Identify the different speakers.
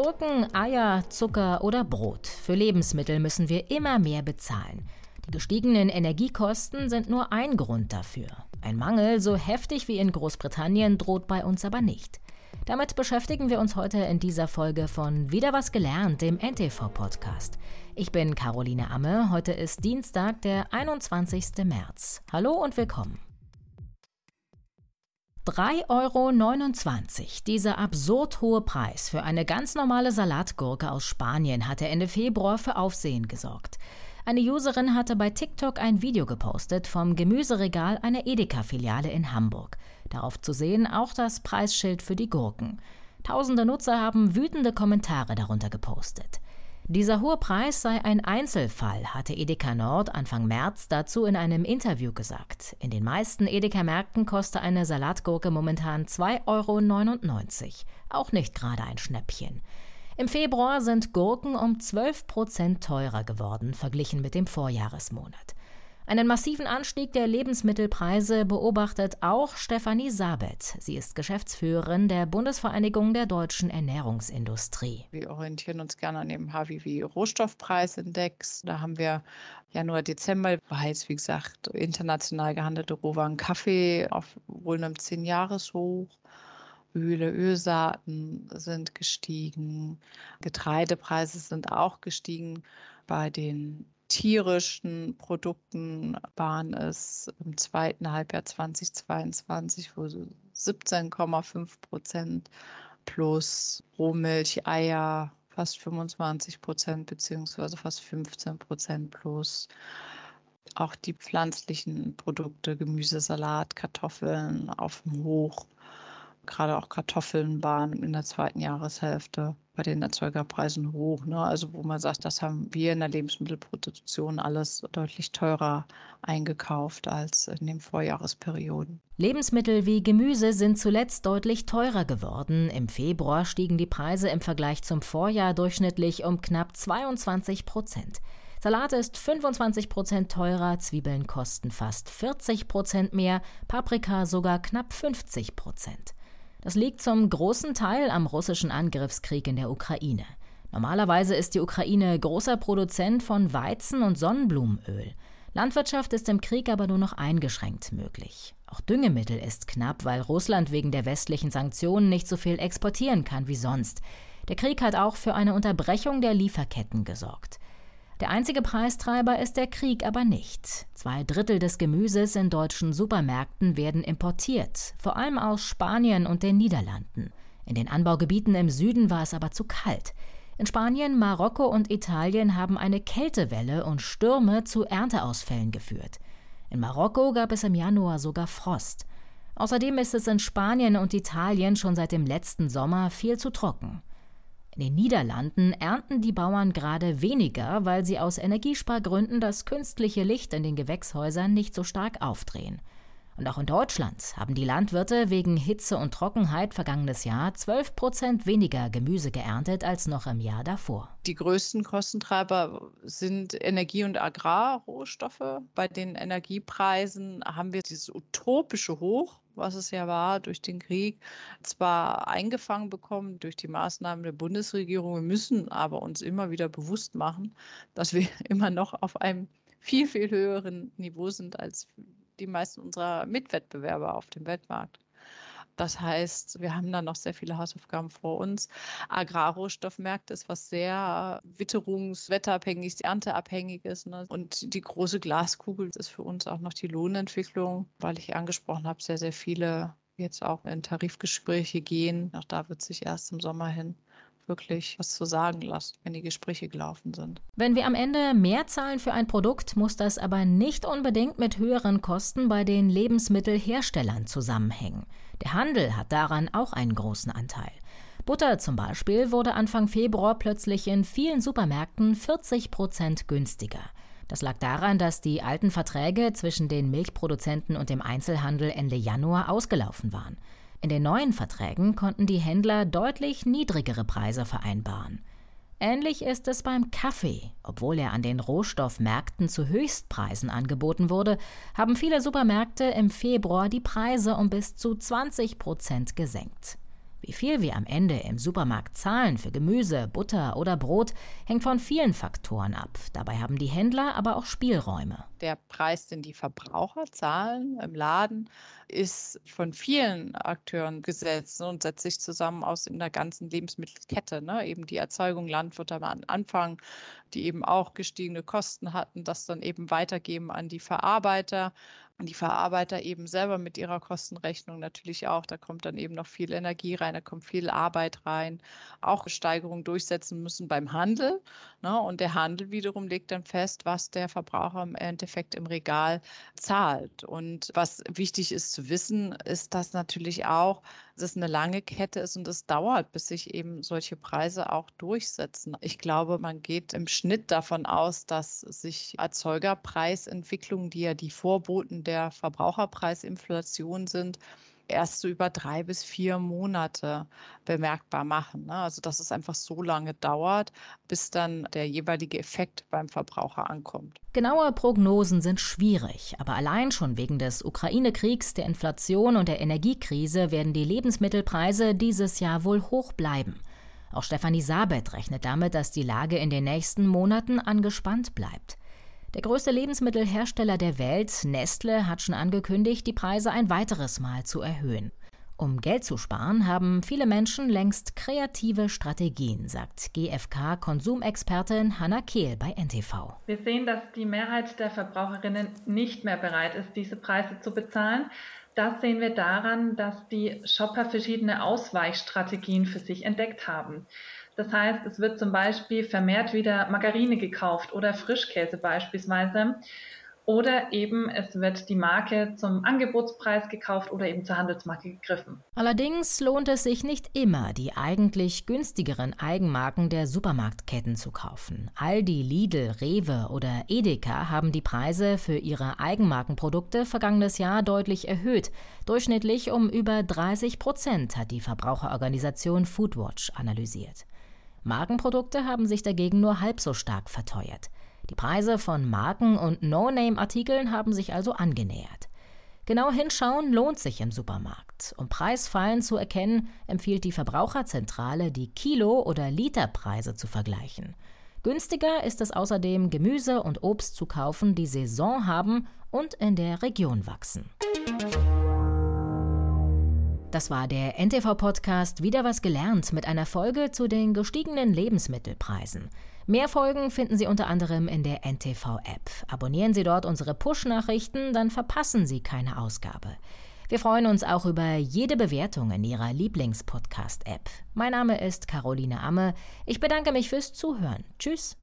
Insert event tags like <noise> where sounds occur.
Speaker 1: Gurken, Eier, Zucker oder Brot. Für Lebensmittel müssen wir immer mehr bezahlen. Die gestiegenen Energiekosten sind nur ein Grund dafür. Ein Mangel so heftig wie in Großbritannien droht bei uns aber nicht. Damit beschäftigen wir uns heute in dieser Folge von Wieder was gelernt, dem NTV-Podcast. Ich bin Caroline Amme. Heute ist Dienstag, der 21. März. Hallo und willkommen. 3,29 Euro. Dieser absurd hohe Preis für eine ganz normale Salatgurke aus Spanien hatte Ende Februar für Aufsehen gesorgt. Eine Userin hatte bei TikTok ein Video gepostet vom Gemüseregal einer Edeka-Filiale in Hamburg. Darauf zu sehen auch das Preisschild für die Gurken. Tausende Nutzer haben wütende Kommentare darunter gepostet. Dieser hohe Preis sei ein Einzelfall, hatte Edeka Nord Anfang März dazu in einem Interview gesagt. In den meisten Edeka-Märkten koste eine Salatgurke momentan 2,99 Euro. Auch nicht gerade ein Schnäppchen. Im Februar sind Gurken um 12 Prozent teurer geworden, verglichen mit dem Vorjahresmonat. Einen massiven Anstieg der Lebensmittelpreise beobachtet auch Stefanie Sabet. Sie ist Geschäftsführerin der Bundesvereinigung der deutschen Ernährungsindustrie.
Speaker 2: Wir orientieren uns gerne an dem HWW Rohstoffpreisindex. Da haben wir Januar, Dezember war jetzt, wie gesagt, international gehandelte Rohwaren Kaffee auf wohl einem 10-Jahres-Hoch. Öle, Ölsaaten sind gestiegen, Getreidepreise sind auch gestiegen. Bei den tierischen Produkten waren es im zweiten Halbjahr 2022 wohl so 17,5 Prozent plus Rohmilch, Eier fast 25 Prozent beziehungsweise fast 15 Prozent plus. Auch die pflanzlichen Produkte, Gemüse, Salat, Kartoffeln auf dem Hoch. Gerade auch Kartoffeln waren in der zweiten Jahreshälfte bei den Erzeugerpreisen hoch. Ne? Also wo man sagt, das haben wir in der Lebensmittelproduktion alles deutlich teurer eingekauft als in den Vorjahresperioden.
Speaker 1: Lebensmittel wie Gemüse sind zuletzt deutlich teurer geworden. Im Februar stiegen die Preise im Vergleich zum Vorjahr durchschnittlich um knapp 22 Prozent. Salat ist 25 Prozent teurer, Zwiebeln kosten fast 40 Prozent mehr, Paprika sogar knapp 50 Prozent. Das liegt zum großen Teil am russischen Angriffskrieg in der Ukraine. Normalerweise ist die Ukraine großer Produzent von Weizen und Sonnenblumenöl. Landwirtschaft ist im Krieg aber nur noch eingeschränkt möglich. Auch Düngemittel ist knapp, weil Russland wegen der westlichen Sanktionen nicht so viel exportieren kann wie sonst. Der Krieg hat auch für eine Unterbrechung der Lieferketten gesorgt. Der einzige Preistreiber ist der Krieg aber nicht. Zwei Drittel des Gemüses in deutschen Supermärkten werden importiert, vor allem aus Spanien und den Niederlanden. In den Anbaugebieten im Süden war es aber zu kalt. In Spanien, Marokko und Italien haben eine Kältewelle und Stürme zu Ernteausfällen geführt. In Marokko gab es im Januar sogar Frost. Außerdem ist es in Spanien und Italien schon seit dem letzten Sommer viel zu trocken. In den Niederlanden ernten die Bauern gerade weniger, weil sie aus Energiespargründen das künstliche Licht in den Gewächshäusern nicht so stark aufdrehen. Und auch in Deutschland haben die Landwirte wegen Hitze und Trockenheit vergangenes Jahr 12 Prozent weniger Gemüse geerntet als noch im Jahr davor.
Speaker 2: Die größten Kostentreiber sind Energie- und Agrarrohstoffe. Bei den Energiepreisen haben wir dieses utopische Hoch was es ja war durch den Krieg, zwar eingefangen bekommen durch die Maßnahmen der Bundesregierung. Wir müssen aber uns immer wieder bewusst machen, dass wir <laughs> immer noch auf einem viel, viel höheren Niveau sind als die meisten unserer Mitwettbewerber auf dem Weltmarkt. Das heißt, wir haben da noch sehr viele Hausaufgaben vor uns. Agrarrohstoffmärkte ist was sehr witterungs-, wetterabhängig, ernteabhängig ist. Ne? Und die große Glaskugel ist für uns auch noch die Lohnentwicklung, weil ich angesprochen habe, sehr, sehr viele jetzt auch in Tarifgespräche gehen. Auch da wird sich erst im Sommer hin wirklich was zu sagen lassen, wenn die Gespräche gelaufen sind.
Speaker 1: Wenn wir am Ende mehr zahlen für ein Produkt, muss das aber nicht unbedingt mit höheren Kosten bei den Lebensmittelherstellern zusammenhängen. Der Handel hat daran auch einen großen Anteil. Butter zum Beispiel wurde Anfang Februar plötzlich in vielen Supermärkten 40 Prozent günstiger. Das lag daran, dass die alten Verträge zwischen den Milchproduzenten und dem Einzelhandel Ende Januar ausgelaufen waren. In den neuen Verträgen konnten die Händler deutlich niedrigere Preise vereinbaren. Ähnlich ist es beim Kaffee. Obwohl er an den Rohstoffmärkten zu Höchstpreisen angeboten wurde, haben viele Supermärkte im Februar die Preise um bis zu 20 Prozent gesenkt. Wie viel wir am Ende im Supermarkt zahlen für Gemüse, Butter oder Brot, hängt von vielen Faktoren ab. Dabei haben die Händler aber auch Spielräume.
Speaker 2: Der Preis, den die Verbraucher zahlen im Laden, ist von vielen Akteuren gesetzt und setzt sich zusammen aus in der ganzen Lebensmittelkette. Ne? Eben die Erzeugung, Landwirte am Anfang, die eben auch gestiegene Kosten hatten, das dann eben weitergeben an die Verarbeiter die Verarbeiter eben selber mit ihrer Kostenrechnung natürlich auch. Da kommt dann eben noch viel Energie rein, da kommt viel Arbeit rein, auch Steigerungen durchsetzen müssen beim Handel. Ne? Und der Handel wiederum legt dann fest, was der Verbraucher im Endeffekt im Regal zahlt. Und was wichtig ist zu wissen, ist, dass natürlich auch dass es eine lange Kette ist und es dauert, bis sich eben solche Preise auch durchsetzen. Ich glaube, man geht im Schnitt davon aus, dass sich Erzeugerpreisentwicklungen, die ja die Vorboten der Verbraucherpreisinflation sind, erst so über drei bis vier Monate bemerkbar machen. Ne? Also dass es einfach so lange dauert, bis dann der jeweilige Effekt beim Verbraucher ankommt.
Speaker 1: Genaue Prognosen sind schwierig, aber allein schon wegen des Ukraine-Kriegs, der Inflation und der Energiekrise werden die Lebensmittelpreise dieses Jahr wohl hoch bleiben. Auch Stefanie Sabet rechnet damit, dass die Lage in den nächsten Monaten angespannt bleibt. Der größte Lebensmittelhersteller der Welt, Nestle, hat schon angekündigt, die Preise ein weiteres Mal zu erhöhen. Um Geld zu sparen, haben viele Menschen längst kreative Strategien, sagt GfK-Konsumexpertin Hanna Kehl bei NTV.
Speaker 3: Wir sehen, dass die Mehrheit der Verbraucherinnen nicht mehr bereit ist, diese Preise zu bezahlen. Das sehen wir daran, dass die Shopper verschiedene Ausweichstrategien für sich entdeckt haben. Das heißt, es wird zum Beispiel vermehrt wieder Margarine gekauft oder Frischkäse beispielsweise. Oder eben es wird die Marke zum Angebotspreis gekauft oder eben zur Handelsmarke gegriffen.
Speaker 1: Allerdings lohnt es sich nicht immer, die eigentlich günstigeren Eigenmarken der Supermarktketten zu kaufen. Aldi, Lidl, Rewe oder Edeka haben die Preise für ihre Eigenmarkenprodukte vergangenes Jahr deutlich erhöht. Durchschnittlich um über 30 Prozent hat die Verbraucherorganisation Foodwatch analysiert. Markenprodukte haben sich dagegen nur halb so stark verteuert. Die Preise von Marken- und No-Name-Artikeln haben sich also angenähert. Genau hinschauen lohnt sich im Supermarkt. Um Preisfallen zu erkennen, empfiehlt die Verbraucherzentrale, die Kilo- oder Literpreise zu vergleichen. Günstiger ist es außerdem, Gemüse und Obst zu kaufen, die Saison haben und in der Region wachsen. Das war der NTV-Podcast Wieder was gelernt mit einer Folge zu den gestiegenen Lebensmittelpreisen. Mehr Folgen finden Sie unter anderem in der NTV-App. Abonnieren Sie dort unsere Push-Nachrichten, dann verpassen Sie keine Ausgabe. Wir freuen uns auch über jede Bewertung in Ihrer Lieblings-Podcast-App. Mein Name ist Caroline Amme. Ich bedanke mich fürs Zuhören. Tschüss.